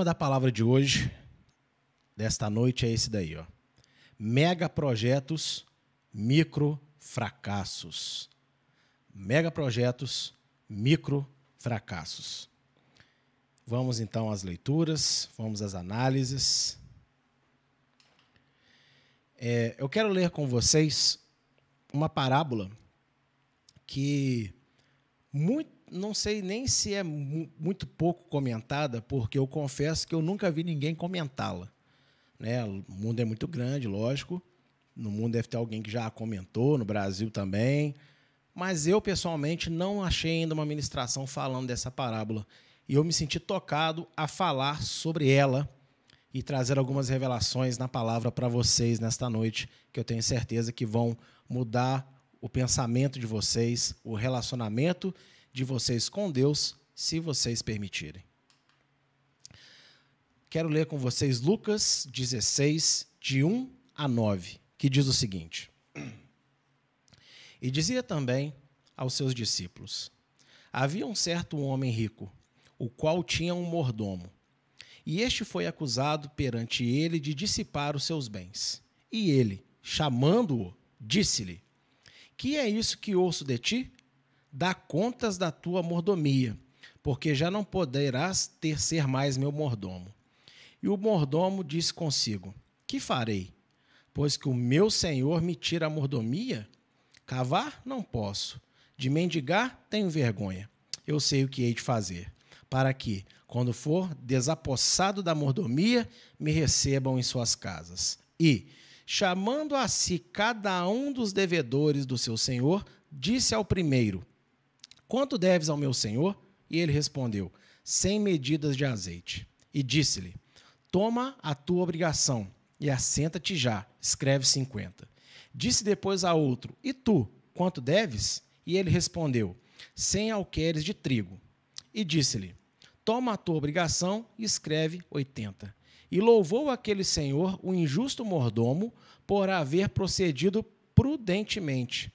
tema da palavra de hoje, desta noite, é esse daí, ó. Mega projetos, micro fracassos. Mega projetos, micro fracassos. Vamos então às leituras, vamos às análises. É, eu quero ler com vocês uma parábola que muito, não sei nem se é muito pouco comentada, porque eu confesso que eu nunca vi ninguém comentá-la. Né? O mundo é muito grande, lógico. No mundo deve ter alguém que já a comentou, no Brasil também. Mas eu, pessoalmente, não achei ainda uma ministração falando dessa parábola. E eu me senti tocado a falar sobre ela e trazer algumas revelações na palavra para vocês nesta noite, que eu tenho certeza que vão mudar o pensamento de vocês, o relacionamento de vocês com Deus, se vocês permitirem. Quero ler com vocês Lucas 16, de 1 a 9, que diz o seguinte: E dizia também aos seus discípulos: Havia um certo homem rico, o qual tinha um mordomo, e este foi acusado perante ele de dissipar os seus bens. E ele, chamando-o, disse-lhe: que é isso que ouço de ti? Dá contas da tua mordomia, porque já não poderás ter ser mais meu mordomo. E o mordomo disse consigo: Que farei? Pois que o meu senhor me tira a mordomia? Cavar não posso. De mendigar tenho vergonha. Eu sei o que hei de fazer, para que, quando for desapossado da mordomia, me recebam em suas casas. E, chamando a si cada um dos devedores do seu senhor, disse ao primeiro: Quanto deves ao meu senhor? E ele respondeu: Cem medidas de azeite. E disse-lhe: Toma a tua obrigação e assenta-te já, escreve cinquenta. Disse depois a outro: E tu, quanto deves? E ele respondeu: Cem alqueires de trigo. E disse-lhe: Toma a tua obrigação e escreve oitenta. E louvou aquele senhor o injusto mordomo por haver procedido prudentemente.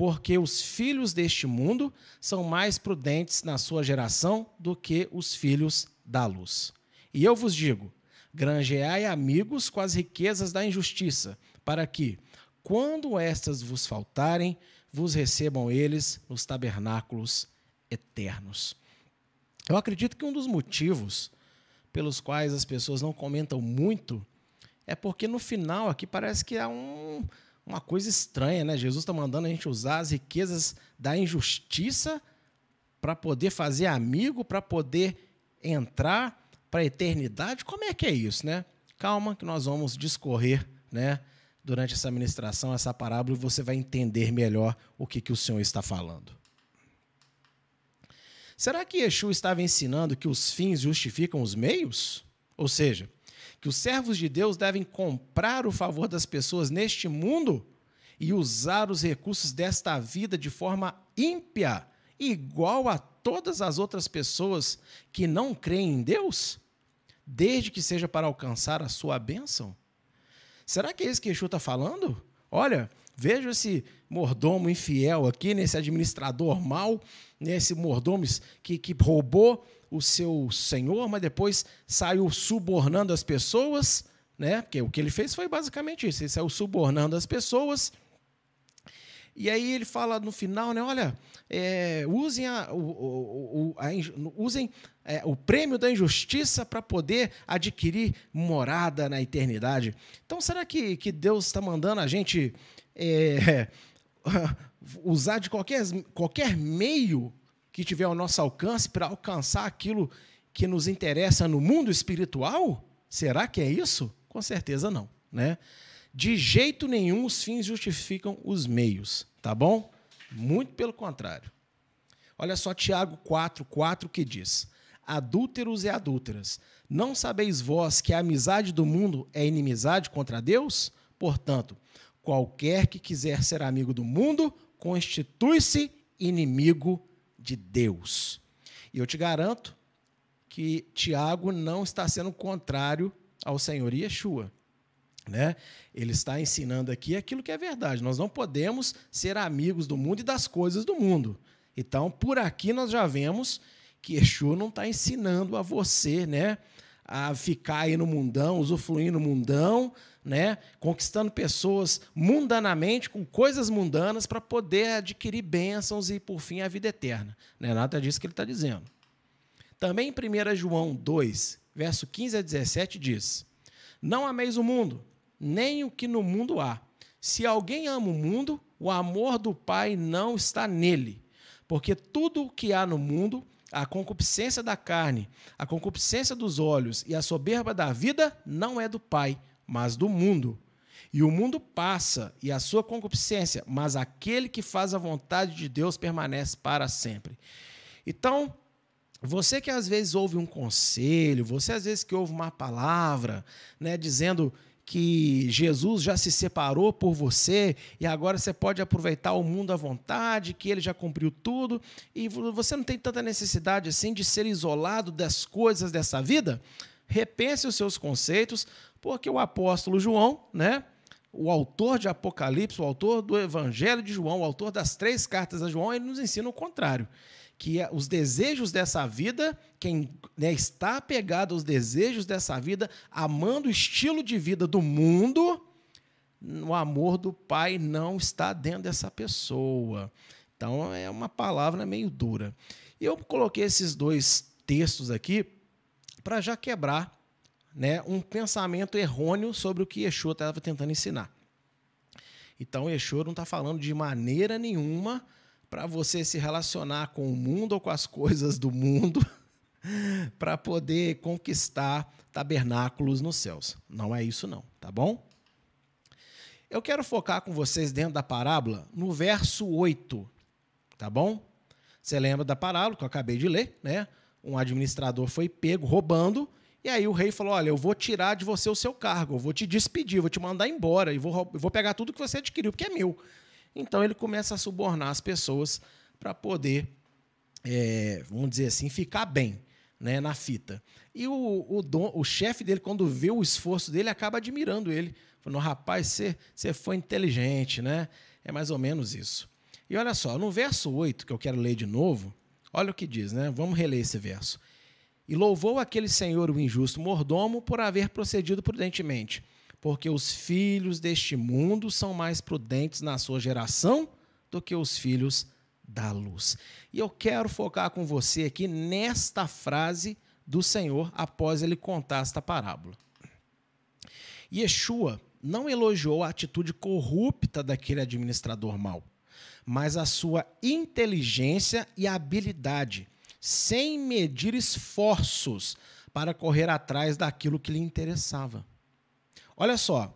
Porque os filhos deste mundo são mais prudentes na sua geração do que os filhos da luz. E eu vos digo: granjeai amigos com as riquezas da injustiça, para que, quando estas vos faltarem, vos recebam eles nos tabernáculos eternos. Eu acredito que um dos motivos pelos quais as pessoas não comentam muito, é porque no final aqui parece que há um, uma coisa estranha, né? Jesus está mandando a gente usar as riquezas da injustiça para poder fazer amigo, para poder entrar para a eternidade. Como é que é isso, né? Calma que nós vamos discorrer, né? Durante essa ministração, essa parábola, e você vai entender melhor o que, que o Senhor está falando. Será que Yeshua estava ensinando que os fins justificam os meios? Ou seja, que os servos de Deus devem comprar o favor das pessoas neste mundo e usar os recursos desta vida de forma ímpia, igual a todas as outras pessoas que não creem em Deus, desde que seja para alcançar a sua bênção? Será que é isso que Yeshua está falando? Olha, veja esse mordomo infiel aqui, nesse administrador mau, nesse mordomo que, que roubou o seu senhor, mas depois saiu subornando as pessoas, né? Porque o que ele fez foi basicamente isso, ele saiu subornando as pessoas. E aí ele fala no final, né? Olha, é, usem, a, o, o, a, usem é, o prêmio da injustiça para poder adquirir morada na eternidade. Então, será que, que Deus está mandando a gente é, usar de qualquer, qualquer meio que tiver ao nosso alcance para alcançar aquilo que nos interessa no mundo espiritual? Será que é isso? Com certeza não, né? De jeito nenhum os fins justificam os meios, tá bom? Muito pelo contrário. Olha só Tiago 4, 4 que diz: Adúlteros e adúlteras, não sabeis vós que a amizade do mundo é inimizade contra Deus? Portanto, Qualquer que quiser ser amigo do mundo, constitui-se inimigo de Deus. E eu te garanto que Tiago não está sendo contrário ao Senhor Yeshua. Né? Ele está ensinando aqui aquilo que é verdade. Nós não podemos ser amigos do mundo e das coisas do mundo. Então, por aqui nós já vemos que Yeshua não está ensinando a você né, a ficar aí no mundão, usufruindo no mundão, né? conquistando pessoas mundanamente, com coisas mundanas, para poder adquirir bênçãos e, por fim, a vida eterna. Não é nada disso que ele está dizendo. Também em 1 João 2, verso 15 a 17, diz: Não ameis o mundo, nem o que no mundo há. Se alguém ama o mundo, o amor do Pai não está nele. Porque tudo o que há no mundo, a concupiscência da carne, a concupiscência dos olhos e a soberba da vida, não é do Pai, mas do mundo. E o mundo passa e a sua concupiscência, mas aquele que faz a vontade de Deus permanece para sempre. Então, você que às vezes ouve um conselho, você às vezes que ouve uma palavra, né, dizendo que Jesus já se separou por você e agora você pode aproveitar o mundo à vontade, que ele já cumpriu tudo e você não tem tanta necessidade assim de ser isolado das coisas dessa vida, repense os seus conceitos, porque o apóstolo João, né, o autor de Apocalipse, o autor do Evangelho de João, o autor das três cartas a João, ele nos ensina o contrário que é os desejos dessa vida, quem né, está apegado aos desejos dessa vida, amando o estilo de vida do mundo, o amor do Pai não está dentro dessa pessoa. Então é uma palavra meio dura. Eu coloquei esses dois textos aqui para já quebrar né, um pensamento errôneo sobre o que Yeshua estava tentando ensinar. Então, Yeshua não está falando de maneira nenhuma para você se relacionar com o mundo ou com as coisas do mundo para poder conquistar tabernáculos nos céus. Não é isso não, tá bom? Eu quero focar com vocês dentro da parábola no verso 8, tá bom? Você lembra da parábola que eu acabei de ler, né? Um administrador foi pego roubando e aí o rei falou: Olha, eu vou tirar de você o seu cargo, eu vou te despedir, vou te mandar embora e vou, vou pegar tudo que você adquiriu, porque é meu. Então ele começa a subornar as pessoas para poder, é, vamos dizer assim, ficar bem né, na fita. E o, o, dom, o chefe dele, quando vê o esforço dele, acaba admirando ele. Falando, rapaz, você, você foi inteligente, né? É mais ou menos isso. E olha só, no verso 8, que eu quero ler de novo, olha o que diz, né? Vamos reler esse verso. E louvou aquele senhor, o injusto mordomo, por haver procedido prudentemente porque os filhos deste mundo são mais prudentes na sua geração do que os filhos da luz. E eu quero focar com você aqui nesta frase do Senhor após ele contar esta parábola. Yeshua não elogiou a atitude corrupta daquele administrador mau, mas a sua inteligência e habilidade, sem medir esforços para correr atrás daquilo que lhe interessava. Olha só.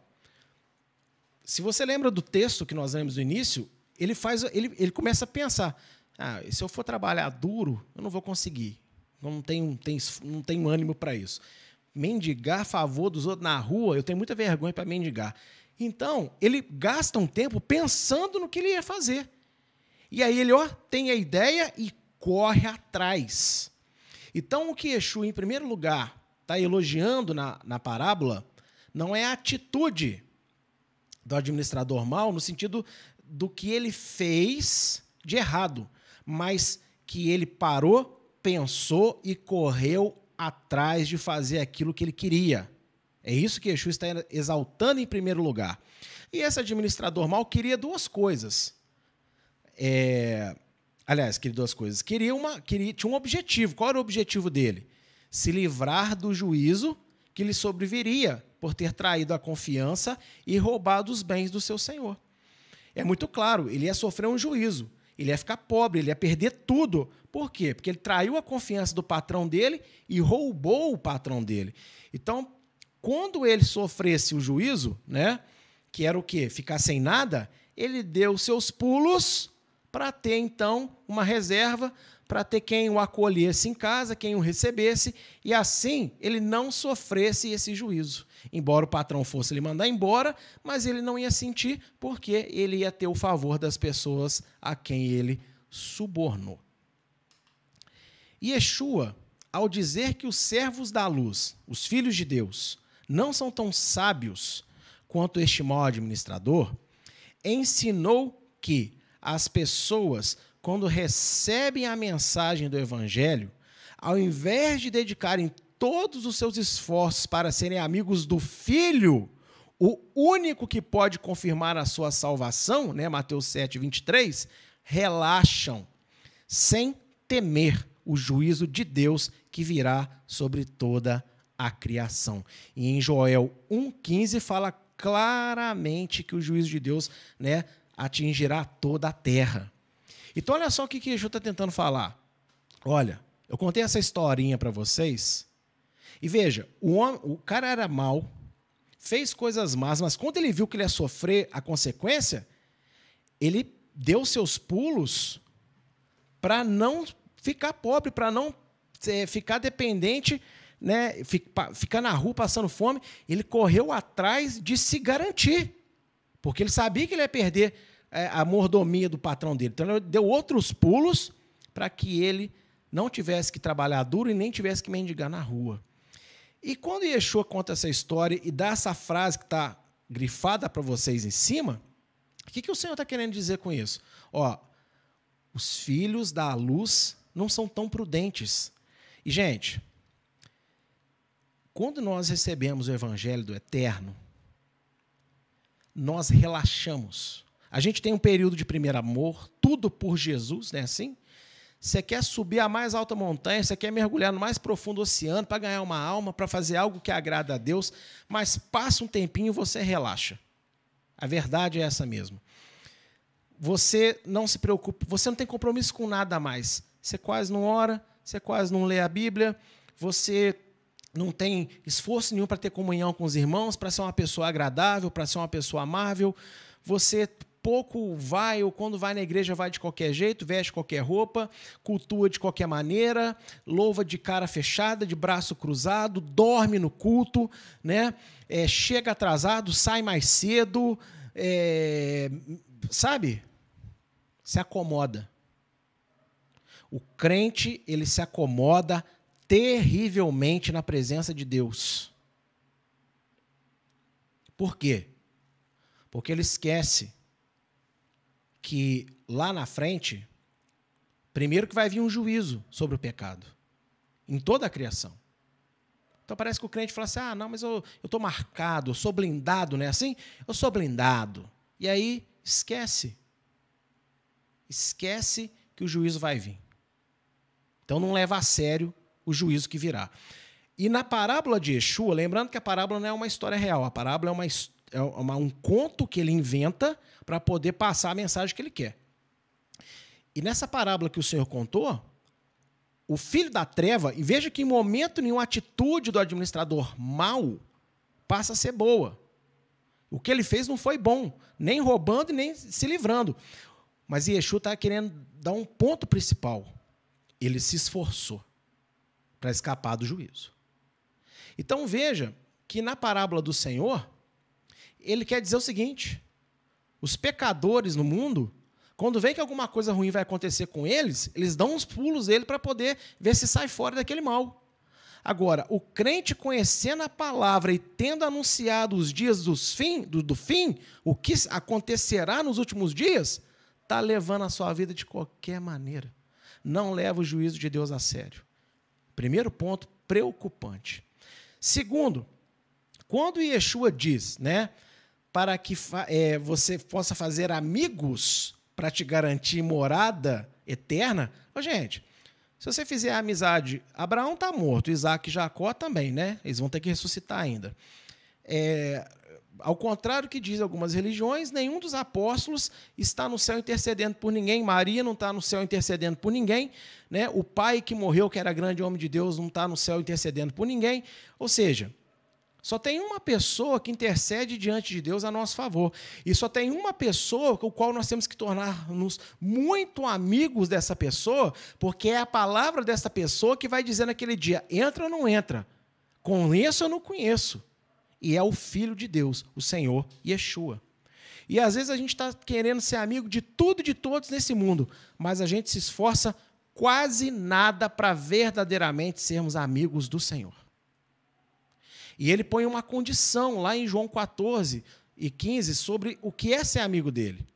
Se você lembra do texto que nós lemos no início, ele faz, ele, ele começa a pensar: ah, se eu for trabalhar duro, eu não vou conseguir. Não tenho, tenho, não tenho ânimo para isso. Mendigar a favor dos outros na rua, eu tenho muita vergonha para mendigar. Então, ele gasta um tempo pensando no que ele ia fazer. E aí ele ó, tem a ideia e corre atrás. Então, o que Exu, em primeiro lugar, está elogiando na, na parábola não é a atitude do administrador mal no sentido do que ele fez de errado, mas que ele parou, pensou e correu atrás de fazer aquilo que ele queria. É isso que Yeshua está exaltando em primeiro lugar. E esse administrador mal queria duas coisas. É, aliás, queria duas coisas. Queria uma, queria, tinha um objetivo. Qual era o objetivo dele? Se livrar do juízo que lhe sobreviria por ter traído a confiança e roubado os bens do seu senhor. É muito claro, ele ia sofrer um juízo, ele ia ficar pobre, ele ia perder tudo. Por quê? Porque ele traiu a confiança do patrão dele e roubou o patrão dele. Então, quando ele sofresse o juízo, né, que era o quê? Ficar sem nada, ele deu seus pulos para ter então uma reserva para ter quem o acolhesse em casa, quem o recebesse, e assim ele não sofresse esse juízo. Embora o patrão fosse lhe mandar embora, mas ele não ia sentir, porque ele ia ter o favor das pessoas a quem ele subornou. E Yeshua, ao dizer que os servos da luz, os filhos de Deus, não são tão sábios quanto este mau administrador, ensinou que as pessoas quando recebem a mensagem do Evangelho, ao invés de dedicarem todos os seus esforços para serem amigos do Filho, o único que pode confirmar a sua salvação, né, Mateus 7, 23, relaxam, sem temer o juízo de Deus que virá sobre toda a criação. E em Joel 1,15 fala claramente que o juízo de Deus né, atingirá toda a terra. Então, olha só o que, que Yeshua está tentando falar. Olha, eu contei essa historinha para vocês. E veja, o, homem, o cara era mau, fez coisas más, mas quando ele viu que ele ia sofrer a consequência, ele deu seus pulos para não ficar pobre, para não é, ficar dependente, né, ficar na rua passando fome. Ele correu atrás de se garantir, porque ele sabia que ele ia perder é, a mordomia do patrão dele. Então, ele deu outros pulos para que ele não tivesse que trabalhar duro e nem tivesse que mendigar na rua. E quando Yeshua conta essa história e dá essa frase que está grifada para vocês em cima, o que, que o Senhor está querendo dizer com isso? Ó, os filhos da luz não são tão prudentes. E, gente, quando nós recebemos o Evangelho do Eterno, nós relaxamos. A gente tem um período de primeiro amor, tudo por Jesus, não é assim? Você quer subir a mais alta montanha, você quer mergulhar no mais profundo oceano para ganhar uma alma, para fazer algo que agrada a Deus, mas passa um tempinho e você relaxa. A verdade é essa mesmo. Você não se preocupa, você não tem compromisso com nada mais. Você quase não ora, você quase não lê a Bíblia, você não tem esforço nenhum para ter comunhão com os irmãos, para ser uma pessoa agradável, para ser uma pessoa amável. Você pouco vai, ou quando vai na igreja vai de qualquer jeito, veste qualquer roupa, cultua de qualquer maneira, louva de cara fechada, de braço cruzado, dorme no culto, né? É, chega atrasado, sai mais cedo, é, sabe? Se acomoda. O crente, ele se acomoda terrivelmente na presença de Deus. Por quê? Porque ele esquece que lá na frente, primeiro que vai vir um juízo sobre o pecado, em toda a criação. Então parece que o crente fala assim: ah, não, mas eu estou marcado, eu sou blindado, não é assim? Eu sou blindado. E aí esquece. Esquece que o juízo vai vir. Então não leva a sério o juízo que virá. E na parábola de Yeshua, lembrando que a parábola não é uma história real, a parábola é uma, é uma, um conto que ele inventa para poder passar a mensagem que ele quer. E nessa parábola que o Senhor contou, o filho da treva, e veja que em momento nenhum a atitude do administrador mal passa a ser boa. O que ele fez não foi bom, nem roubando nem se livrando. Mas Yeshua está querendo dar um ponto principal. Ele se esforçou para escapar do juízo. Então veja que na parábola do Senhor, ele quer dizer o seguinte: os pecadores no mundo, quando vê que alguma coisa ruim vai acontecer com eles, eles dão uns pulos dele para poder ver se sai fora daquele mal. Agora, o crente conhecendo a palavra e tendo anunciado os dias dos fim, do, do fim, o que acontecerá nos últimos dias, está levando a sua vida de qualquer maneira. Não leva o juízo de Deus a sério. Primeiro ponto, preocupante. Segundo, quando Yeshua diz, né, para que é, você possa fazer amigos para te garantir morada eterna. Ô, gente, se você fizer amizade, Abraão está morto, Isaac e Jacó também, né? Eles vão ter que ressuscitar ainda. É, ao contrário que diz algumas religiões, nenhum dos apóstolos está no céu intercedendo por ninguém. Maria não está no céu intercedendo por ninguém. Né? O pai que morreu, que era grande homem de Deus, não está no céu intercedendo por ninguém. Ou seja, só tem uma pessoa que intercede diante de Deus a nosso favor. E só tem uma pessoa com a qual nós temos que tornar-nos muito amigos dessa pessoa, porque é a palavra dessa pessoa que vai dizer naquele dia: entra ou não entra, conheço ou não conheço. E é o Filho de Deus, o Senhor Yeshua. E às vezes a gente está querendo ser amigo de tudo e de todos nesse mundo, mas a gente se esforça quase nada para verdadeiramente sermos amigos do Senhor. E ele põe uma condição lá em João 14 e 15 sobre o que é ser amigo dele.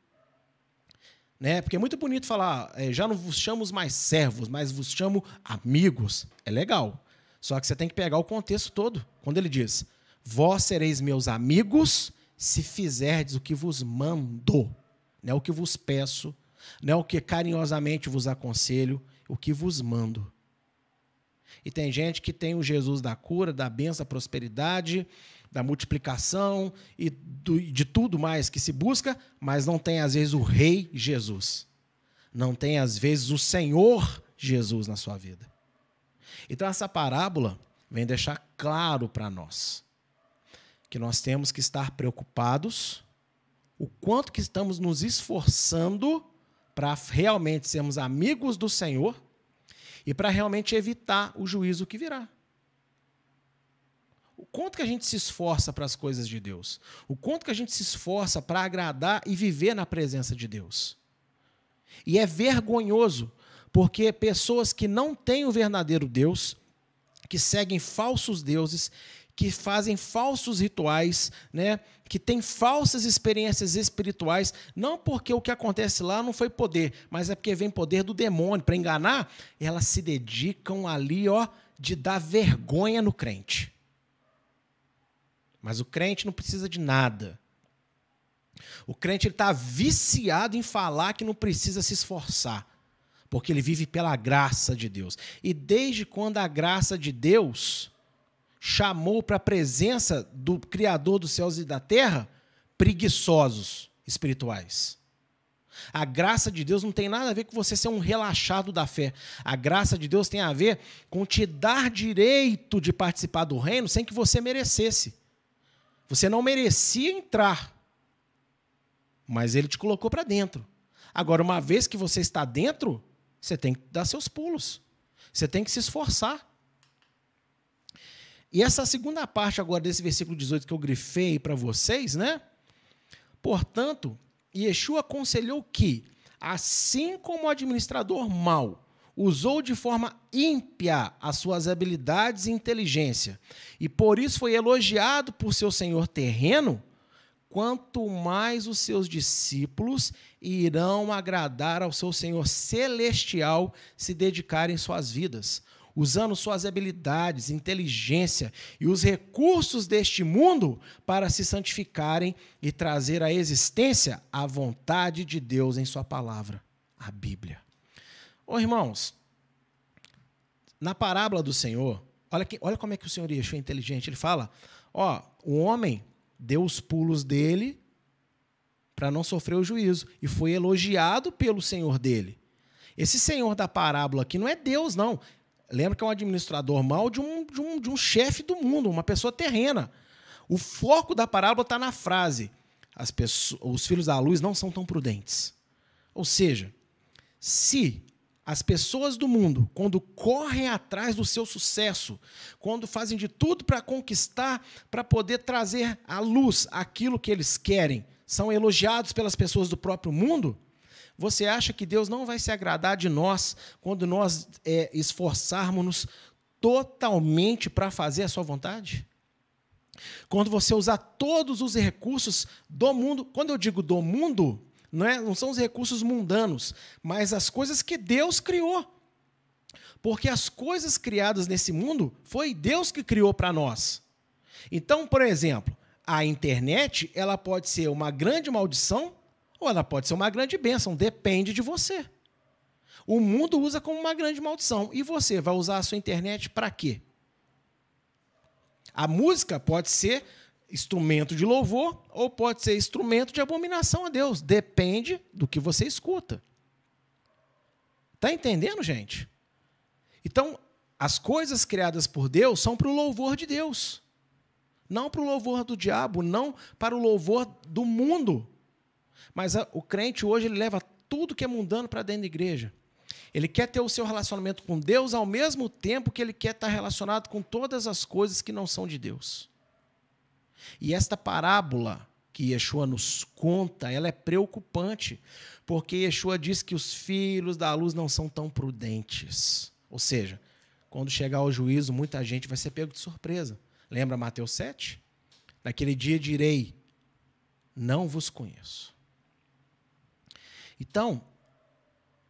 Né? Porque é muito bonito falar, é, já não vos chamo mais servos, mas vos chamo amigos. É legal. Só que você tem que pegar o contexto todo. Quando ele diz: Vós sereis meus amigos se fizerdes o que vos mando, não é o que vos peço, não é o que carinhosamente vos aconselho, o que vos mando. E tem gente que tem o Jesus da cura, da benção, da prosperidade, da multiplicação e do, de tudo mais que se busca, mas não tem, às vezes, o Rei Jesus. Não tem, às vezes, o Senhor Jesus na sua vida. Então, essa parábola vem deixar claro para nós que nós temos que estar preocupados o quanto que estamos nos esforçando para realmente sermos amigos do Senhor e para realmente evitar o juízo que virá. O quanto que a gente se esforça para as coisas de Deus? O quanto que a gente se esforça para agradar e viver na presença de Deus? E é vergonhoso, porque pessoas que não têm o verdadeiro Deus, que seguem falsos deuses, que fazem falsos rituais, né? que têm falsas experiências espirituais, não porque o que acontece lá não foi poder, mas é porque vem poder do demônio para enganar, elas se dedicam ali, ó, de dar vergonha no crente. Mas o crente não precisa de nada. O crente está viciado em falar que não precisa se esforçar, porque ele vive pela graça de Deus. E desde quando a graça de Deus chamou para a presença do Criador dos céus e da terra preguiçosos espirituais? A graça de Deus não tem nada a ver com você ser um relaxado da fé. A graça de Deus tem a ver com te dar direito de participar do reino sem que você merecesse. Você não merecia entrar, mas ele te colocou para dentro. Agora, uma vez que você está dentro, você tem que dar seus pulos. Você tem que se esforçar. E essa segunda parte agora desse versículo 18 que eu grifei para vocês, né? Portanto, Yeshua aconselhou que, assim como o administrador mau usou de forma ímpia as suas habilidades e inteligência, e por isso foi elogiado por seu senhor terreno, quanto mais os seus discípulos irão agradar ao seu Senhor celestial se dedicarem suas vidas, usando suas habilidades, inteligência e os recursos deste mundo para se santificarem e trazer à existência a vontade de Deus em Sua palavra, a Bíblia. Ô irmãos, na parábola do Senhor, olha, que, olha como é que o Senhor Yeshua é inteligente. Ele fala: ó, o homem deu os pulos dele para não sofrer o juízo e foi elogiado pelo Senhor dele. Esse Senhor da parábola aqui não é Deus, não. Lembra que é um administrador mau de um, de um, de um chefe do mundo, uma pessoa terrena. O foco da parábola está na frase: as pessoas, os filhos da luz não são tão prudentes. Ou seja, se as pessoas do mundo, quando correm atrás do seu sucesso, quando fazem de tudo para conquistar, para poder trazer à luz aquilo que eles querem, são elogiados pelas pessoas do próprio mundo, você acha que Deus não vai se agradar de nós quando nós é, esforçarmos-nos totalmente para fazer a sua vontade? Quando você usar todos os recursos do mundo, quando eu digo do mundo, não, é, não são os recursos mundanos, mas as coisas que Deus criou. Porque as coisas criadas nesse mundo foi Deus que criou para nós. Então, por exemplo, a internet ela pode ser uma grande maldição ou ela pode ser uma grande bênção, depende de você. O mundo usa como uma grande maldição. E você vai usar a sua internet para quê? A música pode ser instrumento de louvor ou pode ser instrumento de abominação a Deus. Depende do que você escuta. Está entendendo, gente? Então, as coisas criadas por Deus são para o louvor de Deus. Não para o louvor do diabo, não para o louvor do mundo. Mas a, o crente hoje ele leva tudo que é mundano para dentro da igreja. Ele quer ter o seu relacionamento com Deus ao mesmo tempo que ele quer estar relacionado com todas as coisas que não são de Deus. E esta parábola que Yeshua nos conta, ela é preocupante, porque Yeshua diz que os filhos da luz não são tão prudentes. Ou seja, quando chegar ao juízo, muita gente vai ser pego de surpresa. Lembra Mateus 7? Naquele dia direi: Não vos conheço. Então,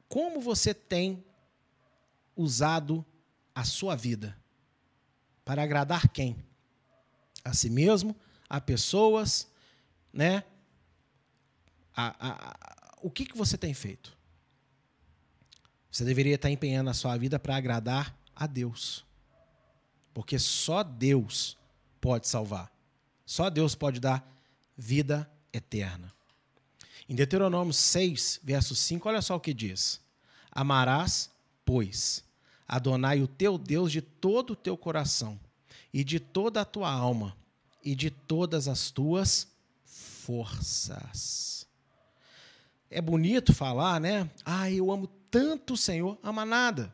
como você tem usado a sua vida? Para agradar quem? A si mesmo, a pessoas, né? A, a, a, o que, que você tem feito? Você deveria estar empenhando a sua vida para agradar a Deus. Porque só Deus pode salvar. Só Deus pode dar vida eterna. Em Deuteronômio 6, verso 5, olha só o que diz: Amarás, pois, Adonai o teu Deus de todo o teu coração, e de toda a tua alma, e de todas as tuas forças. É bonito falar, né? Ah, eu amo tanto o Senhor, ama nada.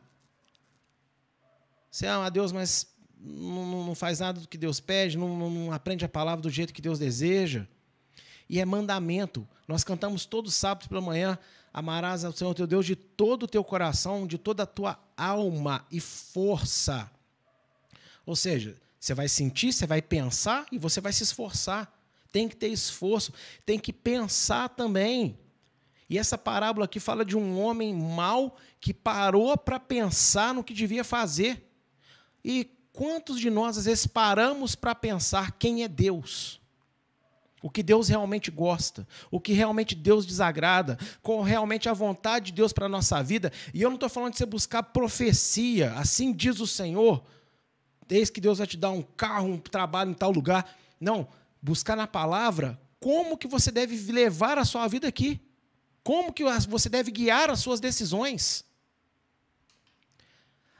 Você ama a Deus, mas não, não faz nada do que Deus pede, não, não aprende a palavra do jeito que Deus deseja. E é mandamento. Nós cantamos todos os sábados pela manhã, amarás ao Senhor teu Deus de todo o teu coração, de toda a tua alma e força. Ou seja, você vai sentir, você vai pensar e você vai se esforçar. Tem que ter esforço, tem que pensar também. E essa parábola aqui fala de um homem mau que parou para pensar no que devia fazer. E quantos de nós, às vezes, paramos para pensar quem é Deus? O que Deus realmente gosta, o que realmente Deus desagrada, qual realmente a vontade de Deus para a nossa vida. E eu não estou falando de você buscar profecia, assim diz o Senhor, desde que Deus vai te dar um carro, um trabalho em tal lugar. Não, buscar na palavra como que você deve levar a sua vida aqui. Como que você deve guiar as suas decisões?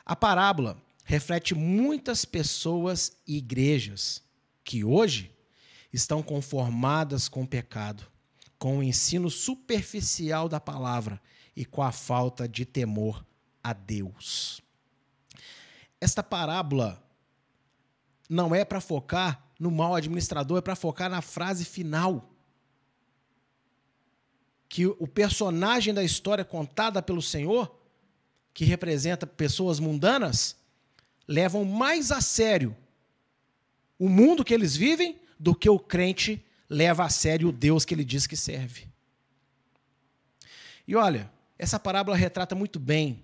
A parábola reflete muitas pessoas e igrejas que hoje estão conformadas com o pecado, com o ensino superficial da palavra e com a falta de temor a Deus. Esta parábola não é para focar no mal administrador, é para focar na frase final que o personagem da história contada pelo Senhor, que representa pessoas mundanas, levam mais a sério o mundo que eles vivem do que o crente leva a sério o Deus que ele diz que serve. E olha, essa parábola retrata muito bem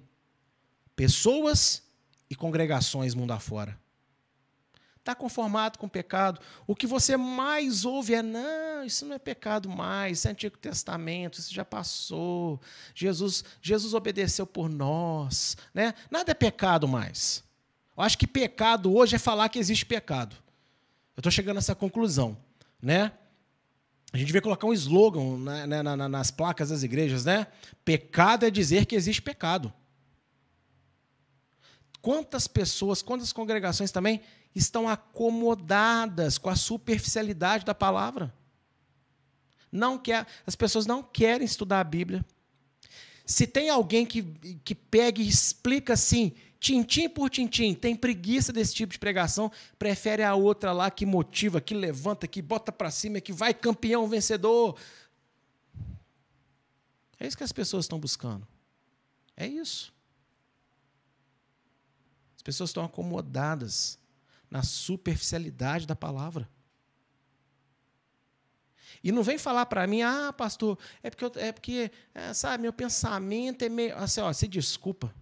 pessoas e congregações mundo afora está conformado com o pecado. O que você mais ouve é: não, isso não é pecado mais, isso é Antigo Testamento, isso já passou. Jesus, Jesus obedeceu por nós. Né? Nada é pecado mais. Eu acho que pecado hoje é falar que existe pecado. Eu estou chegando a essa conclusão. Né? A gente devia colocar um slogan né, né nas placas das igrejas, né? Pecado é dizer que existe pecado. Quantas pessoas, quantas congregações também estão acomodadas com a superficialidade da palavra. Não quer, as pessoas não querem estudar a Bíblia. Se tem alguém que, que pega e explica assim, tintim por tintim, tem preguiça desse tipo de pregação, prefere a outra lá que motiva, que levanta, que bota para cima, que vai campeão, vencedor. É isso que as pessoas estão buscando. É isso. As pessoas estão acomodadas na superficialidade da palavra. E não vem falar para mim, ah, pastor, é porque, eu, é porque é, sabe, meu pensamento é meio. Assim, ó, se desculpa.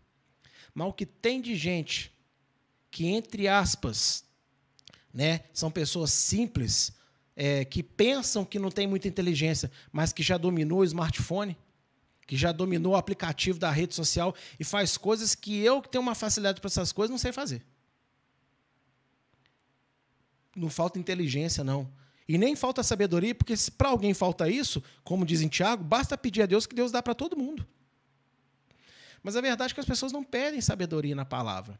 Mas o que tem de gente que, entre aspas, né, são pessoas simples, é, que pensam que não tem muita inteligência, mas que já dominou o smartphone, que já dominou o aplicativo da rede social e faz coisas que eu, que tenho uma facilidade para essas coisas, não sei fazer não falta inteligência, não. E nem falta sabedoria, porque se para alguém falta isso, como diz em Tiago, basta pedir a Deus que Deus dá para todo mundo. Mas a verdade é que as pessoas não pedem sabedoria na palavra.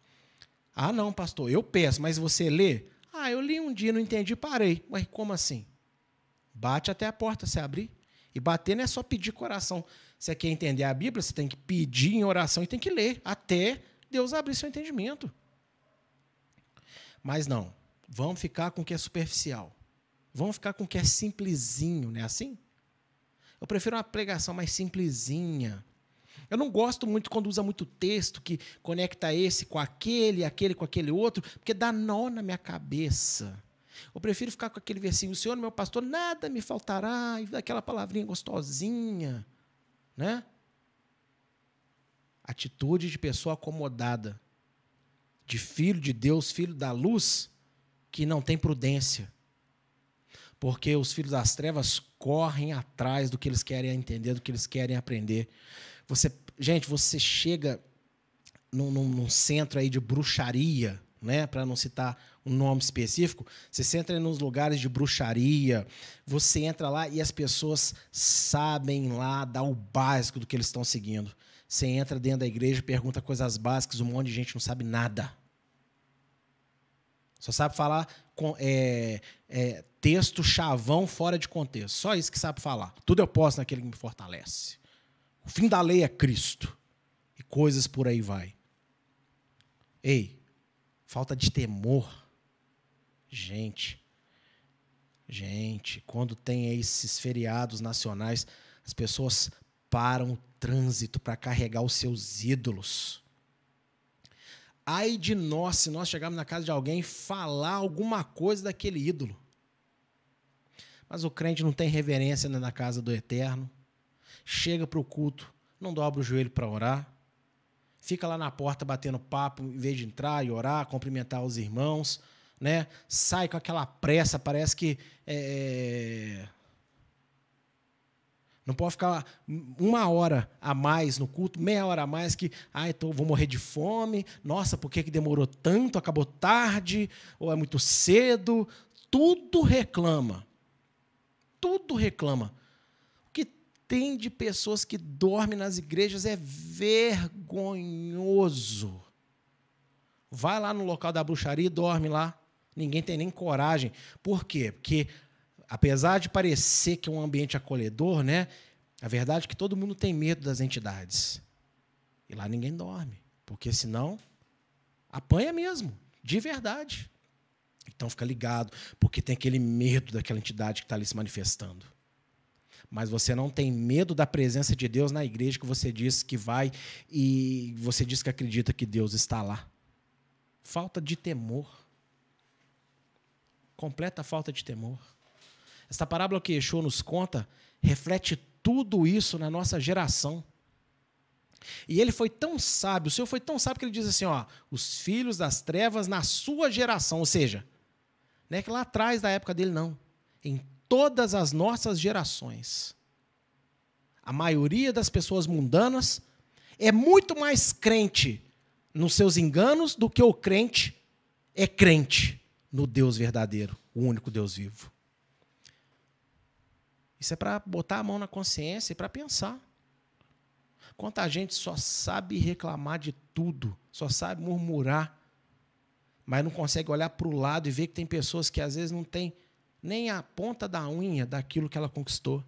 Ah, não, pastor, eu peço, mas você lê? Ah, eu li um dia, não entendi, parei. Ué, como assim? Bate até a porta se abrir. E bater não é só pedir coração. Você quer entender a Bíblia, você tem que pedir em oração e tem que ler, até Deus abrir seu entendimento. Mas não. Vamos ficar com o que é superficial. Vamos ficar com o que é simplesinho, não é assim? Eu prefiro uma pregação mais simplesinha. Eu não gosto muito quando usa muito texto que conecta esse com aquele, aquele com aquele outro, porque dá nó na minha cabeça. Eu prefiro ficar com aquele versículo: O Senhor, meu pastor, nada me faltará, e daquela palavrinha gostosinha. Né? Atitude de pessoa acomodada de filho de Deus, filho da luz, que não tem prudência. Porque os filhos das trevas correm atrás do que eles querem entender, do que eles querem aprender. Você, gente, você chega num, num, num centro aí de bruxaria, né, para não citar um nome específico, você entra nos lugares de bruxaria, você entra lá e as pessoas sabem lá dar o básico do que eles estão seguindo. Você entra dentro da igreja, pergunta coisas básicas, um monte de gente não sabe nada. Só sabe falar com, é, é, texto chavão fora de contexto. Só isso que sabe falar. Tudo eu posso naquele que me fortalece. O fim da lei é Cristo. E coisas por aí vai. Ei, falta de temor. Gente, gente, quando tem esses feriados nacionais, as pessoas param o trânsito para carregar os seus ídolos. Ai de nós se nós chegarmos na casa de alguém falar alguma coisa daquele ídolo. Mas o crente não tem reverência na casa do eterno. Chega para o culto, não dobra o joelho para orar fica lá na porta batendo papo, em vez de entrar e orar, cumprimentar os irmãos, né? Sai com aquela pressa, parece que é... não pode ficar uma hora a mais no culto, meia hora a mais que, ai, tô, vou morrer de fome. Nossa, por que, que demorou tanto? Acabou tarde ou é muito cedo? Tudo reclama. Tudo reclama tem de pessoas que dormem nas igrejas é vergonhoso. Vai lá no local da bruxaria e dorme lá. Ninguém tem nem coragem. Por quê? Porque, apesar de parecer que é um ambiente acolhedor, né? A verdade é que todo mundo tem medo das entidades. E lá ninguém dorme. Porque senão apanha mesmo, de verdade. Então fica ligado, porque tem aquele medo daquela entidade que está ali se manifestando mas você não tem medo da presença de Deus na igreja que você diz que vai e você diz que acredita que Deus está lá. Falta de temor. Completa falta de temor. Esta parábola que Yeshua nos conta reflete tudo isso na nossa geração. E ele foi tão sábio, o Senhor foi tão sábio que ele diz assim: ó, os filhos das trevas na sua geração, ou seja, não é que lá atrás da época dele, não. Em todas as nossas gerações. A maioria das pessoas mundanas é muito mais crente nos seus enganos do que o crente é crente no Deus verdadeiro, o único Deus vivo. Isso é para botar a mão na consciência e para pensar. Quanta gente só sabe reclamar de tudo, só sabe murmurar, mas não consegue olhar para o lado e ver que tem pessoas que às vezes não têm nem a ponta da unha daquilo que ela conquistou,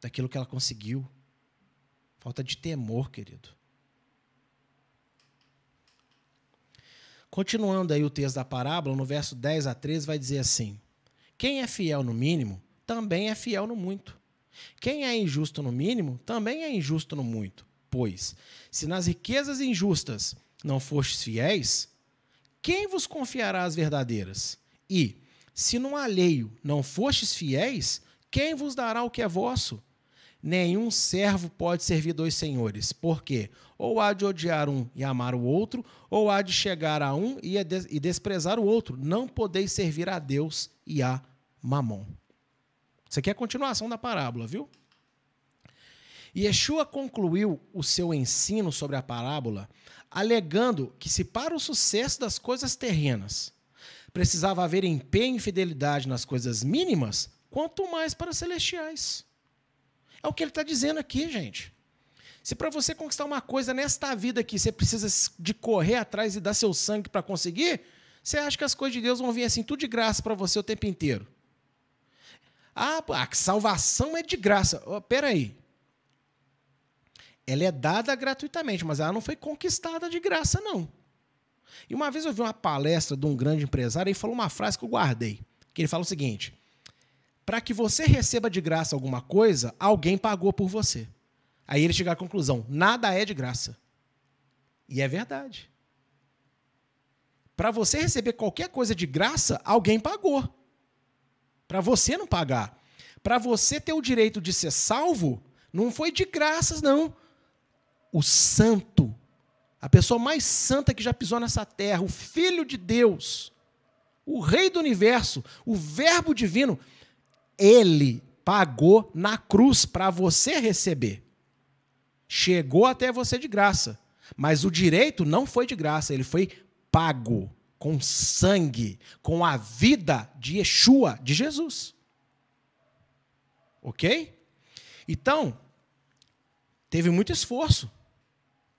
daquilo que ela conseguiu. Falta de temor, querido. Continuando aí o texto da parábola, no verso 10 a 13, vai dizer assim: Quem é fiel no mínimo, também é fiel no muito. Quem é injusto no mínimo, também é injusto no muito. Pois, se nas riquezas injustas não fostes fiéis, quem vos confiará as verdadeiras? E, se no alheio não fostes fiéis, quem vos dará o que é vosso? Nenhum servo pode servir dois senhores, porque ou há de odiar um e amar o outro, ou há de chegar a um e, e desprezar o outro. Não podeis servir a Deus e a Mamon. Isso aqui é a continuação da parábola, viu? Yeshua concluiu o seu ensino sobre a parábola alegando que se para o sucesso das coisas terrenas precisava haver empenho e fidelidade nas coisas mínimas, quanto mais para celestiais. É o que ele está dizendo aqui, gente. Se para você conquistar uma coisa nesta vida aqui, você precisa de correr atrás e dar seu sangue para conseguir, você acha que as coisas de Deus vão vir assim, tudo de graça para você o tempo inteiro? Ah, a salvação é de graça. Oh, peraí. Ela é dada gratuitamente, mas ela não foi conquistada de graça, não. E uma vez eu vi uma palestra de um grande empresário e ele falou uma frase que eu guardei. Que ele fala o seguinte: para que você receba de graça alguma coisa, alguém pagou por você. Aí ele chega à conclusão: nada é de graça. E é verdade. Para você receber qualquer coisa de graça, alguém pagou. Para você não pagar. Para você ter o direito de ser salvo, não foi de graças, não. O santo a pessoa mais santa que já pisou nessa terra, o Filho de Deus, o Rei do universo, o Verbo divino, ele pagou na cruz para você receber. Chegou até você de graça. Mas o direito não foi de graça, ele foi pago com sangue, com a vida de Yeshua, de Jesus. Ok? Então, teve muito esforço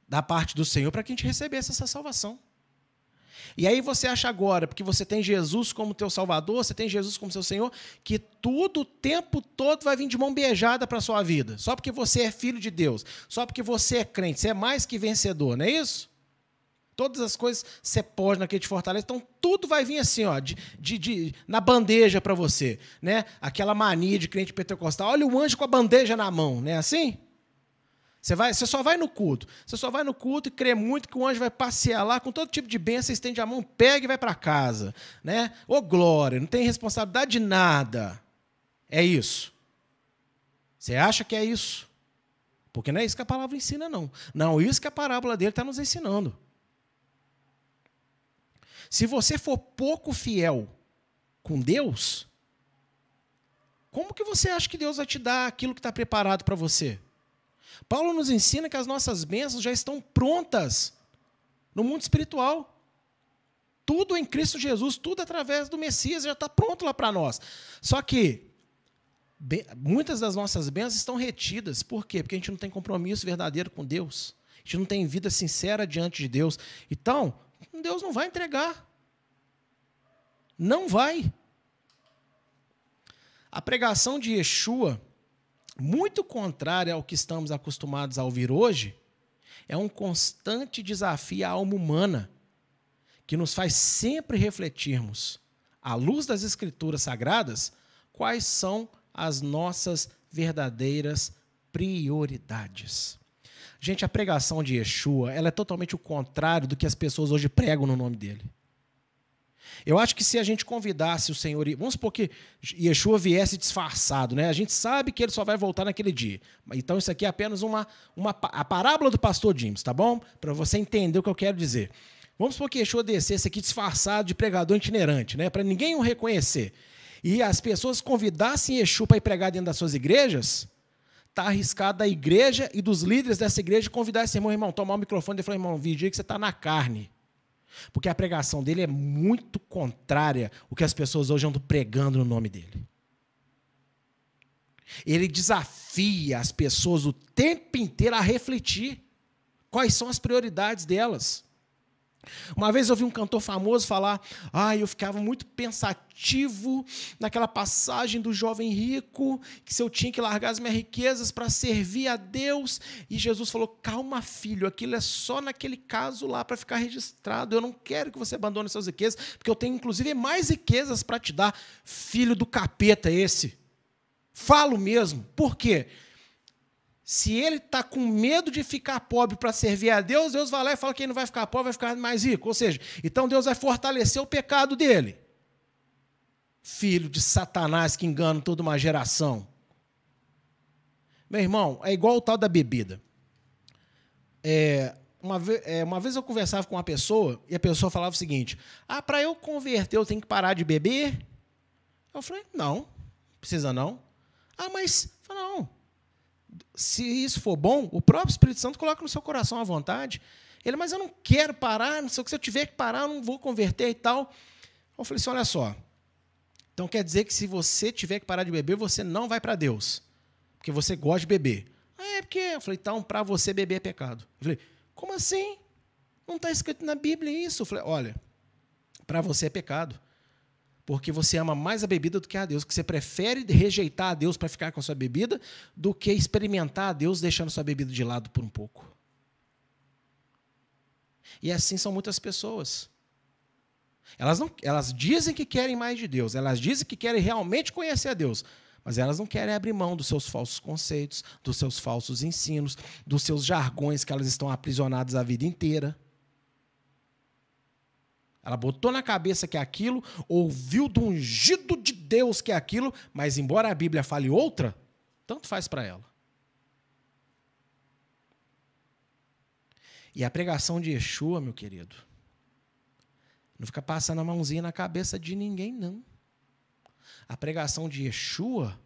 da parte do Senhor para que a gente recebesse essa salvação. E aí você acha agora, porque você tem Jesus como teu Salvador, você tem Jesus como seu Senhor, que tudo o tempo todo vai vir de mão beijada para a sua vida. Só porque você é filho de Deus, só porque você é crente, você é mais que vencedor, não é isso? Todas as coisas você pode naquele te fortalece. Então, tudo vai vir assim, ó, de, de, de na bandeja para você. Né? Aquela mania de crente pentecostal. Olha o anjo com a bandeja na mão, não é assim? Você, vai, você só vai no culto. Você só vai no culto e crê muito que o anjo vai passear lá com todo tipo de bênção, estende a mão, pega e vai para casa. Né? Ô glória, não tem responsabilidade de nada. É isso. Você acha que é isso? Porque não é isso que a palavra ensina, não. Não, isso que a parábola dele está nos ensinando. Se você for pouco fiel com Deus, como que você acha que Deus vai te dar aquilo que está preparado para você? Paulo nos ensina que as nossas bênçãos já estão prontas no mundo espiritual. Tudo em Cristo Jesus, tudo através do Messias já está pronto lá para nós. Só que muitas das nossas bênçãos estão retidas. Por quê? Porque a gente não tem compromisso verdadeiro com Deus. A gente não tem vida sincera diante de Deus. Então, Deus não vai entregar. Não vai. A pregação de Yeshua muito contrária ao que estamos acostumados a ouvir hoje, é um constante desafio à alma humana, que nos faz sempre refletirmos, à luz das Escrituras Sagradas, quais são as nossas verdadeiras prioridades. Gente, a pregação de Yeshua ela é totalmente o contrário do que as pessoas hoje pregam no nome dele. Eu acho que se a gente convidasse o Senhor, vamos supor que Yeshua viesse disfarçado, né? A gente sabe que ele só vai voltar naquele dia. Então isso aqui é apenas uma, uma a parábola do pastor James, tá bom? Para você entender o que eu quero dizer. Vamos supor que Yeshua descesse aqui disfarçado de pregador itinerante, né? Para ninguém o reconhecer. E as pessoas convidassem Yeshua para ir pregar dentro das suas igrejas, está arriscado da igreja e dos líderes dessa igreja convidar esse irmão, irmão, tomar o microfone e falar, irmão, vigia que você está na carne. Porque a pregação dele é muito contrária ao que as pessoas hoje andam pregando no nome dele. Ele desafia as pessoas o tempo inteiro a refletir quais são as prioridades delas. Uma vez eu vi um cantor famoso falar: ah, eu ficava muito pensativo naquela passagem do jovem rico, que se eu tinha que largar as minhas riquezas para servir a Deus. E Jesus falou: calma, filho, aquilo é só naquele caso lá para ficar registrado. Eu não quero que você abandone suas riquezas, porque eu tenho inclusive mais riquezas para te dar. Filho do capeta, esse. Falo mesmo. Por quê? Se ele está com medo de ficar pobre para servir a Deus, Deus vai lá e fala que ele não vai ficar pobre, vai ficar mais rico. Ou seja, então Deus vai fortalecer o pecado dele. Filho de Satanás que engana toda uma geração. Meu irmão, é igual o tal da bebida. É, uma, vez, é, uma vez eu conversava com uma pessoa e a pessoa falava o seguinte: Ah, para eu converter eu tenho que parar de beber? Eu falei: Não, precisa não. Ah, mas, não, se isso for bom, o próprio Espírito Santo coloca no seu coração à vontade. Ele, mas eu não quero parar, não sei o que, se eu tiver que parar, eu não vou converter e tal. Eu falei assim: olha só. Então quer dizer que se você tiver que parar de beber, você não vai para Deus. Porque você gosta de beber. Ah, é porque. Eu falei, então, para você beber é pecado. Eu falei, como assim? Não está escrito na Bíblia isso. Eu falei, olha, para você é pecado porque você ama mais a bebida do que a Deus, que você prefere rejeitar a Deus para ficar com a sua bebida do que experimentar a Deus deixando a sua bebida de lado por um pouco. E assim são muitas pessoas. Elas, não, elas dizem que querem mais de Deus, elas dizem que querem realmente conhecer a Deus, mas elas não querem abrir mão dos seus falsos conceitos, dos seus falsos ensinos, dos seus jargões que elas estão aprisionadas a vida inteira. Ela botou na cabeça que é aquilo, ouviu do ungido de Deus que é aquilo, mas embora a Bíblia fale outra, tanto faz para ela. E a pregação de Yeshua, meu querido, não fica passando a mãozinha na cabeça de ninguém, não. A pregação de Yeshua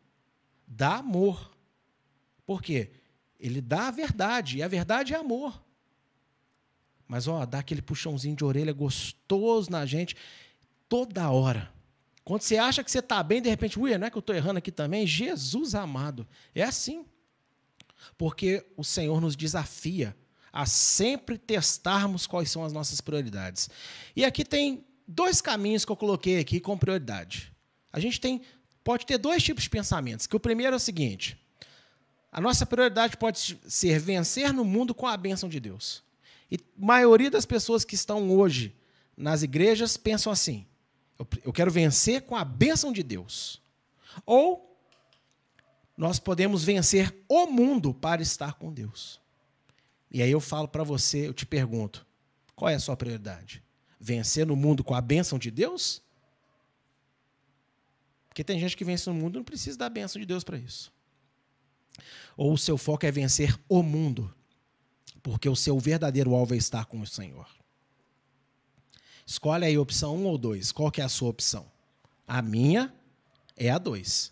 dá amor. Por quê? Ele dá a verdade, e a verdade é amor. Mas, ó, dá aquele puxãozinho de orelha gostoso na gente toda hora. Quando você acha que você está bem, de repente, ui, não é que eu estou errando aqui também? Jesus amado. É assim. Porque o Senhor nos desafia a sempre testarmos quais são as nossas prioridades. E aqui tem dois caminhos que eu coloquei aqui com prioridade. A gente tem, pode ter dois tipos de pensamentos. Que o primeiro é o seguinte: a nossa prioridade pode ser vencer no mundo com a bênção de Deus. E a maioria das pessoas que estão hoje nas igrejas pensam assim: eu quero vencer com a bênção de Deus. Ou nós podemos vencer o mundo para estar com Deus. E aí eu falo para você, eu te pergunto, qual é a sua prioridade? Vencer no mundo com a bênção de Deus? Porque tem gente que vence no mundo e não precisa da bênção de Deus para isso. Ou o seu foco é vencer o mundo, porque o seu verdadeiro alvo é estar com o Senhor. Escolhe aí opção 1 um ou 2. Qual que é a sua opção? A minha é a 2.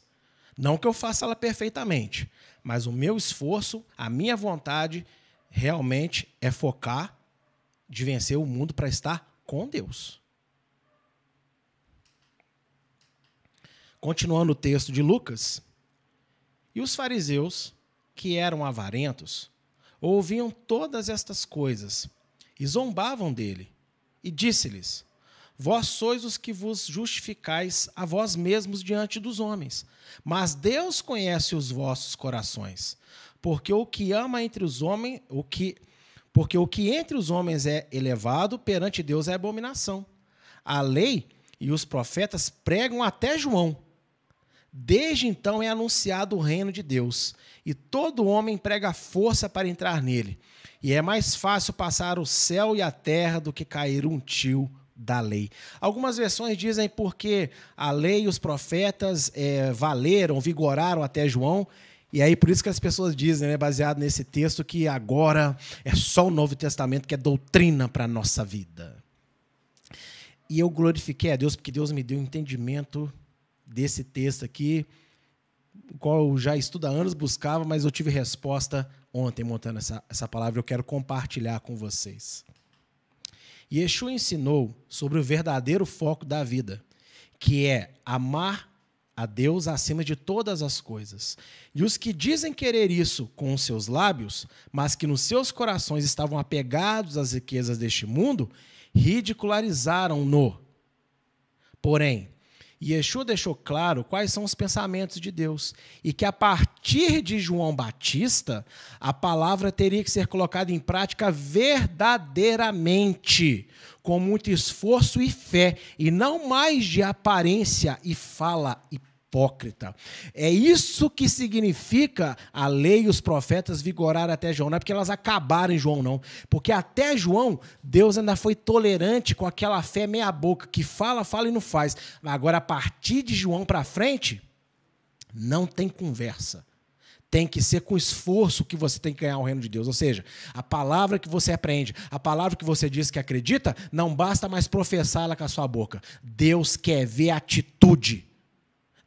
Não que eu faça ela perfeitamente, mas o meu esforço, a minha vontade realmente é focar de vencer o mundo para estar com Deus. Continuando o texto de Lucas, e os fariseus, que eram avarentos, ouviam todas estas coisas e zombavam dele, e disse-lhes: Vós sois os que vos justificais a vós mesmos diante dos homens, mas Deus conhece os vossos corações, porque o que ama entre os homens, o que porque o que entre os homens é elevado perante Deus é abominação. A lei e os profetas pregam até João. Desde então é anunciado o reino de Deus, e todo homem prega força para entrar nele. E é mais fácil passar o céu e a terra do que cair um tio da lei. Algumas versões dizem porque a lei e os profetas é, valeram, vigoraram até João. E aí, por isso que as pessoas dizem, né, baseado nesse texto, que agora é só o Novo Testamento que é doutrina para a nossa vida. E eu glorifiquei a Deus, porque Deus me deu entendimento desse texto aqui, o qual eu já estudo há anos, buscava, mas eu tive resposta ontem montando essa, essa palavra. Eu quero compartilhar com vocês. Yeshua ensinou sobre o verdadeiro foco da vida, que é amar a Deus acima de todas as coisas. E os que dizem querer isso com os seus lábios, mas que nos seus corações estavam apegados às riquezas deste mundo, ridicularizaram-no. Porém, Yeshua deixou claro quais são os pensamentos de Deus. E que a partir de João Batista, a palavra teria que ser colocada em prática verdadeiramente, com muito esforço e fé, e não mais de aparência e fala e hipócrita. É isso que significa a lei e os profetas vigorar até João. Não é porque elas acabaram em João, não. Porque até João, Deus ainda foi tolerante com aquela fé meia-boca, que fala, fala e não faz. Agora, a partir de João para frente, não tem conversa tem que ser com esforço que você tem que ganhar o reino de Deus. Ou seja, a palavra que você aprende, a palavra que você diz que acredita, não basta mais professá-la com a sua boca. Deus quer ver atitude.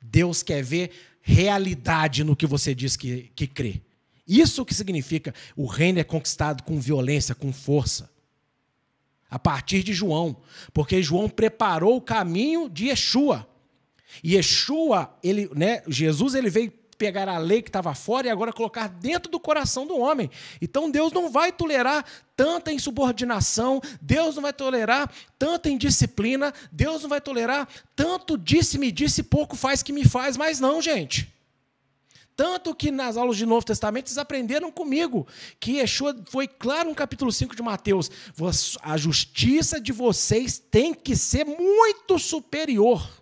Deus quer ver realidade no que você diz que, que crê. Isso que significa o reino é conquistado com violência, com força. A partir de João, porque João preparou o caminho de Yeshua. E Yeshua, ele, né, Jesus ele veio pegar a lei que estava fora e agora colocar dentro do coração do homem. Então Deus não vai tolerar tanta insubordinação, Deus não vai tolerar tanta indisciplina, Deus não vai tolerar tanto disse-me, disse, pouco faz que me faz, mas não, gente. Tanto que nas aulas de Novo Testamento eles aprenderam comigo que Yeshua foi claro no capítulo 5 de Mateus: a justiça de vocês tem que ser muito superior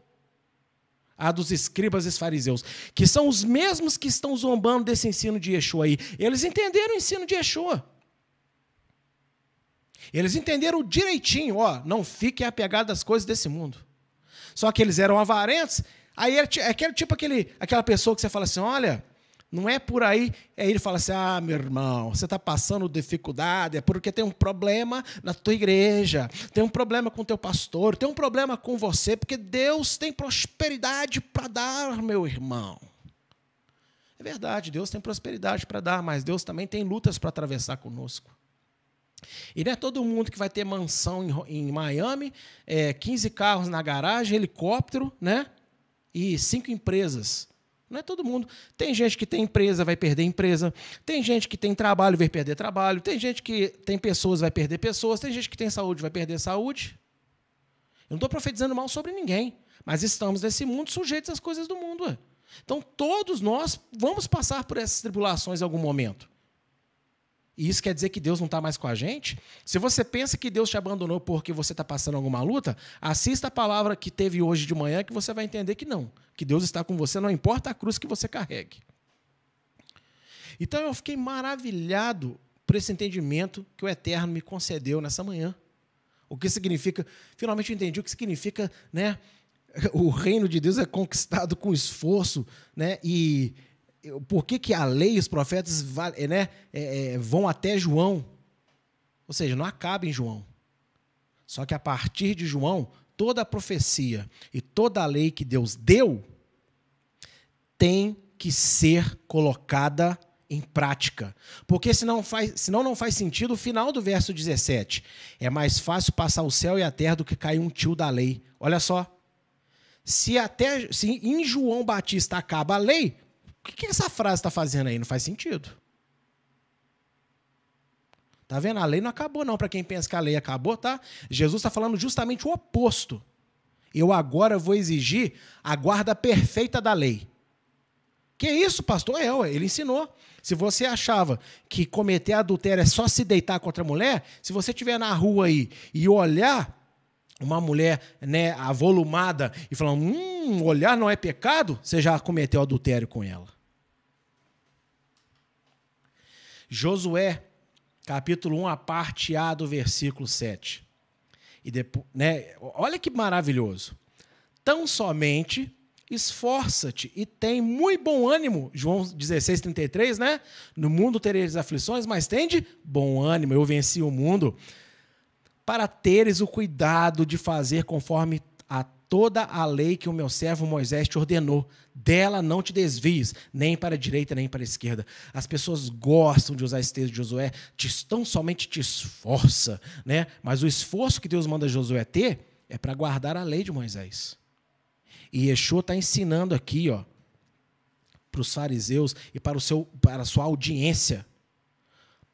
a dos escribas e fariseus, que são os mesmos que estão zombando desse ensino de Yeshua aí. Eles entenderam o ensino de Yeshua. Eles entenderam direitinho, ó, não fiquem apegados às coisas desse mundo. Só que eles eram avarentos, aí é aquele tipo aquele, aquela pessoa que você fala assim, olha, Não é por aí, é ele fala assim: ah, meu irmão, você está passando dificuldade, é porque tem um problema na tua igreja, tem um problema com o teu pastor, tem um problema com você, porque Deus tem prosperidade para dar, meu irmão. É verdade, Deus tem prosperidade para dar, mas Deus também tem lutas para atravessar conosco. E não é todo mundo que vai ter mansão em, em Miami, é, 15 carros na garagem, helicóptero, né? E cinco empresas. Não é todo mundo. Tem gente que tem empresa, vai perder empresa. Tem gente que tem trabalho, vai perder trabalho. Tem gente que tem pessoas, vai perder pessoas. Tem gente que tem saúde, vai perder saúde. Eu não estou profetizando mal sobre ninguém. Mas estamos nesse mundo sujeitos às coisas do mundo. Então, todos nós vamos passar por essas tribulações em algum momento. E isso quer dizer que Deus não está mais com a gente? Se você pensa que Deus te abandonou porque você está passando alguma luta, assista a palavra que teve hoje de manhã que você vai entender que não. Que Deus está com você, não importa a cruz que você carregue. Então eu fiquei maravilhado por esse entendimento que o Eterno me concedeu nessa manhã. O que significa, finalmente eu entendi o que significa, né? O reino de Deus é conquistado com esforço, né? E por que, que a lei e os profetas né, é, é, vão até João? Ou seja, não acaba em João. Só que a partir de João, toda a profecia e toda a lei que Deus deu tem que ser colocada em prática. Porque senão, faz, senão não faz sentido o final do verso 17. É mais fácil passar o céu e a terra do que cair um tio da lei. Olha só. Se, até, se em João Batista acaba a lei, o que essa frase está fazendo aí? Não faz sentido. Tá vendo? A lei não acabou, não. Para quem pensa que a lei acabou, tá? Jesus está falando justamente o oposto. Eu agora vou exigir a guarda perfeita da lei. Que isso, pastor? É, ele ensinou. Se você achava que cometer adultério é só se deitar contra a mulher, se você estiver na rua aí e olhar uma mulher né, avolumada e falar, hum, olhar não é pecado, você já cometeu adultério com ela. Josué, capítulo 1, a parte A do versículo 7. E depois, né, olha que maravilhoso. Tão somente esforça-te e tem muito bom ânimo. João 16, 33, né? No mundo tereis aflições, mas tende bom ânimo. Eu venci o mundo. Para teres o cuidado de fazer conforme a toda a lei que o meu servo Moisés te ordenou. Dela não te desvies, nem para a direita, nem para a esquerda. As pessoas gostam de usar esse texto de Josué, te, tão somente te esforça, né? Mas o esforço que Deus manda Josué ter é para guardar a lei de Moisés. E Yeshua está ensinando aqui, ó, para os fariseus e para, o seu, para a sua audiência,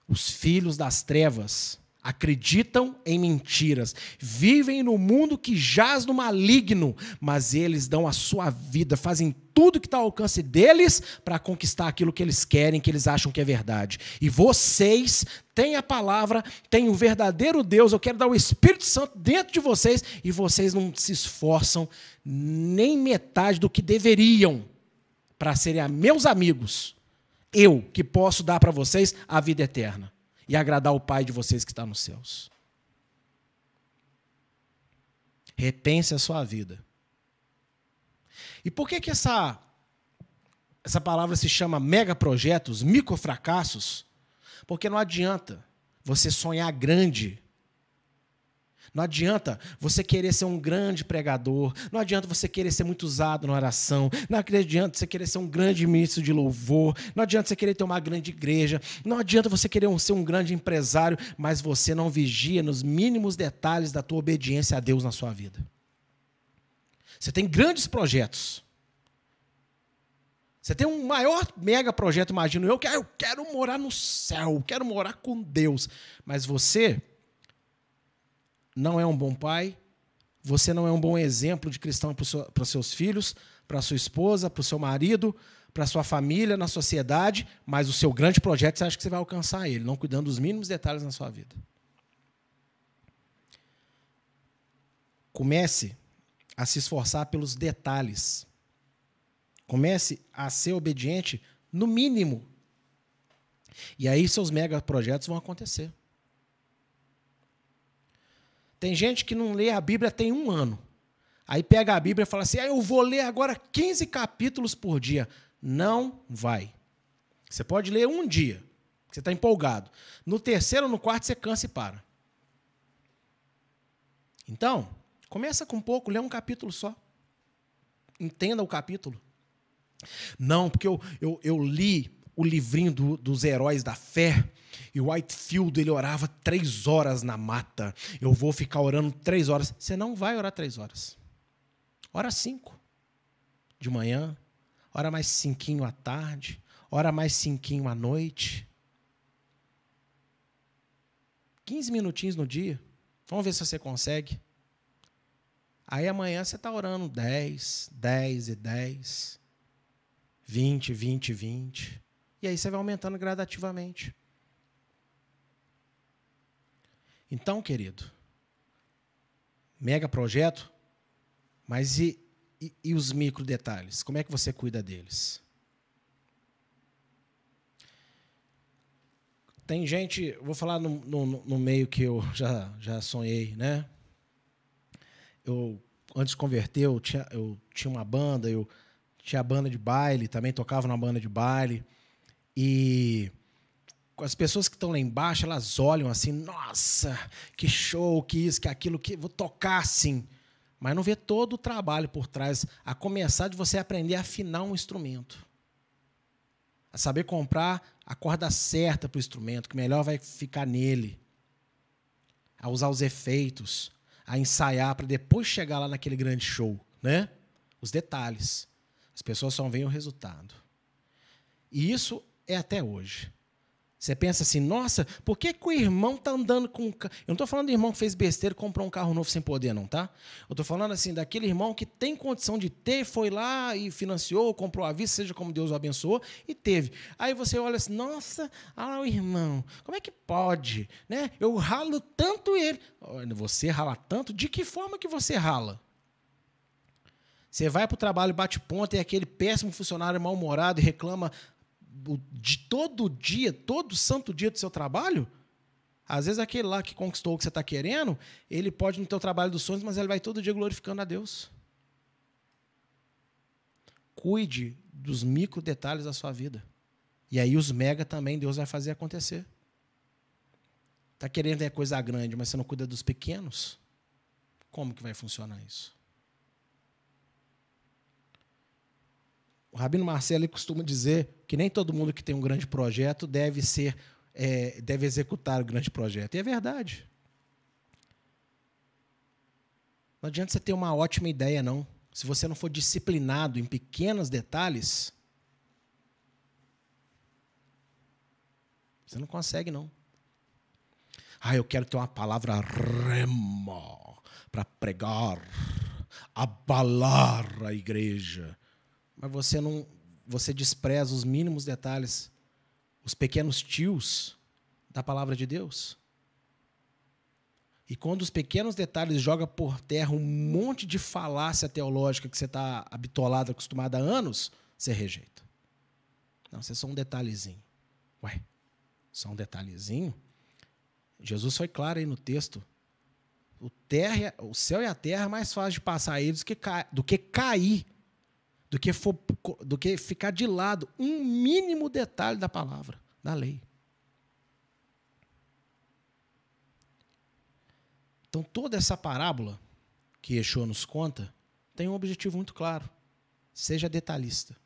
os filhos das trevas acreditam em mentiras, vivem no mundo que jaz no maligno, mas eles dão a sua vida, fazem tudo que está ao alcance deles para conquistar aquilo que eles querem, que eles acham que é verdade. E vocês têm a palavra, têm o verdadeiro Deus, eu quero dar o Espírito Santo dentro de vocês e vocês não se esforçam nem metade do que deveriam para serem meus amigos. Eu que posso dar para vocês a vida eterna e agradar o Pai de vocês que está nos céus. Repense a sua vida. E por que, que essa, essa palavra se chama mega projetos, microfracassos? Porque não adianta você sonhar grande não adianta você querer ser um grande pregador, não adianta você querer ser muito usado na oração, não adianta você querer ser um grande ministro de louvor, não adianta você querer ter uma grande igreja, não adianta você querer ser um grande empresário, mas você não vigia nos mínimos detalhes da tua obediência a Deus na sua vida. Você tem grandes projetos. Você tem um maior mega projeto, imagino eu, que ah, eu quero morar no céu, quero morar com Deus. Mas você não é um bom pai, você não é um bom exemplo de cristão para os seus filhos, para sua esposa, para o seu marido, para sua família, na sociedade, mas o seu grande projeto você acha que você vai alcançar ele, não cuidando dos mínimos detalhes na sua vida. Comece a se esforçar pelos detalhes. Comece a ser obediente no mínimo. E aí seus mega projetos vão acontecer. Tem gente que não lê a Bíblia tem um ano. Aí pega a Bíblia e fala assim: ah, eu vou ler agora 15 capítulos por dia. Não vai. Você pode ler um dia, você está empolgado. No terceiro no quarto você cansa e para. Então, começa com pouco, lê um capítulo só. Entenda o capítulo. Não, porque eu, eu, eu li o livrinho do, dos heróis da fé e o Whitefield ele orava três horas na mata. Eu vou ficar orando três horas. Você não vai orar três horas. Ora cinco de manhã, ora mais cinquinho à tarde, ora mais cinquinho à noite. 15 minutinhos no dia. Vamos ver se você consegue. Aí amanhã você está orando 10, 10 e 10, 20, 20, 20. E aí você vai aumentando gradativamente. Então, querido, mega projeto, mas e, e, e os micro detalhes? Como é que você cuida deles? Tem gente, vou falar no, no, no, meio que eu já, já sonhei, né? Eu, antes de converter, eu tinha, eu tinha uma banda, eu tinha banda de baile, também tocava numa banda de baile. E as pessoas que estão lá embaixo, elas olham assim, nossa, que show, que isso, que aquilo, que vou tocar assim. Mas não vê todo o trabalho por trás, a começar de você aprender a afinar um instrumento a saber comprar a corda certa para o instrumento, que melhor vai ficar nele, a usar os efeitos, a ensaiar para depois chegar lá naquele grande show, né? Os detalhes. As pessoas só veem o resultado. E isso é até hoje. Você pensa assim, nossa, por que, que o irmão está andando com. Eu não estou falando do irmão que fez besteira e comprou um carro novo sem poder, não, tá? Eu estou falando assim, daquele irmão que tem condição de ter, foi lá e financiou, comprou a vista, seja como Deus o abençoou, e teve. Aí você olha assim, nossa, olha lá o irmão, como é que pode? Né? Eu ralo tanto ele. Você rala tanto? De que forma que você rala? Você vai para o trabalho, bate ponta, e é aquele péssimo funcionário mal-humorado e reclama de todo dia, todo santo dia do seu trabalho, às vezes aquele lá que conquistou o que você está querendo, ele pode no teu trabalho dos sonhos, mas ele vai todo dia glorificando a Deus. Cuide dos micro detalhes da sua vida. E aí os mega também Deus vai fazer acontecer. Está querendo ter coisa grande, mas você não cuida dos pequenos? Como que vai funcionar isso? O Rabino Marcelo costuma dizer que nem todo mundo que tem um grande projeto deve ser é, deve executar o grande projeto. E é verdade. Não adianta você ter uma ótima ideia, não. Se você não for disciplinado em pequenos detalhes, você não consegue, não. Ah, eu quero ter uma palavra rema para pregar, abalar a igreja mas você não você despreza os mínimos detalhes, os pequenos tios da palavra de Deus. E quando os pequenos detalhes joga por terra um monte de falácia teológica que você está habitolado, acostumado há anos, você rejeita. Não, você é só um detalhezinho. Ué, só um detalhezinho? Jesus foi claro aí no texto. O, terra, o céu e a terra é mais fácil de passar eles do que, do que cair do que, for, do que ficar de lado um mínimo detalhe da palavra, da lei. Então, toda essa parábola que Yeshua nos conta tem um objetivo muito claro: seja detalhista.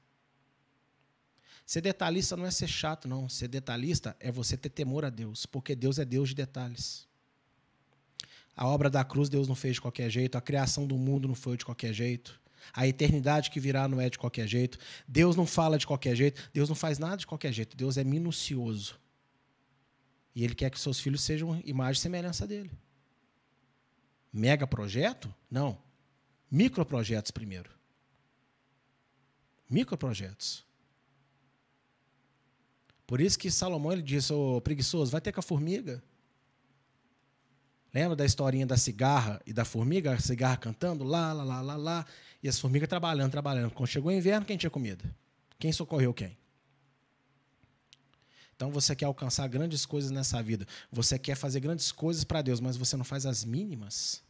Ser detalhista não é ser chato, não. Ser detalhista é você ter temor a Deus, porque Deus é Deus de detalhes. A obra da cruz Deus não fez de qualquer jeito, a criação do mundo não foi de qualquer jeito. A eternidade que virá não é de qualquer jeito. Deus não fala de qualquer jeito. Deus não faz nada de qualquer jeito. Deus é minucioso. E Ele quer que seus filhos sejam imagem e semelhança dele. Mega projeto? Não. Microprojetos primeiro. Microprojetos. Por isso que Salomão ele disse, ô oh, preguiçoso, vai ter com a formiga. Lembra da historinha da cigarra e da formiga? A cigarra cantando lá, lá, lá, lá, lá. E as formigas trabalhando, trabalhando. Quando chegou o inverno, quem tinha comida? Quem socorreu quem? Então você quer alcançar grandes coisas nessa vida. Você quer fazer grandes coisas para Deus, mas você não faz as mínimas?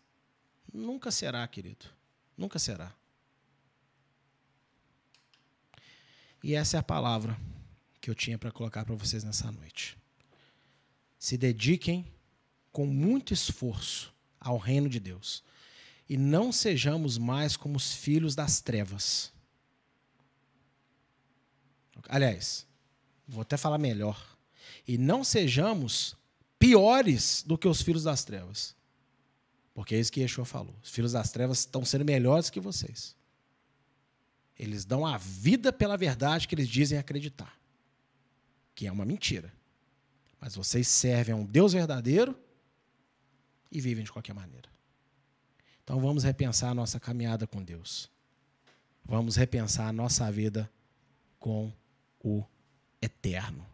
Nunca será, querido. Nunca será. E essa é a palavra que eu tinha para colocar para vocês nessa noite. Se dediquem com muito esforço ao reino de Deus e não sejamos mais como os filhos das trevas. Aliás, vou até falar melhor. E não sejamos piores do que os filhos das trevas. Porque é isso que Yeshua falou. Os filhos das trevas estão sendo melhores que vocês. Eles dão a vida pela verdade que eles dizem acreditar. Que é uma mentira. Mas vocês servem a um Deus verdadeiro e vivem de qualquer maneira. Então vamos repensar a nossa caminhada com Deus. Vamos repensar a nossa vida com o eterno.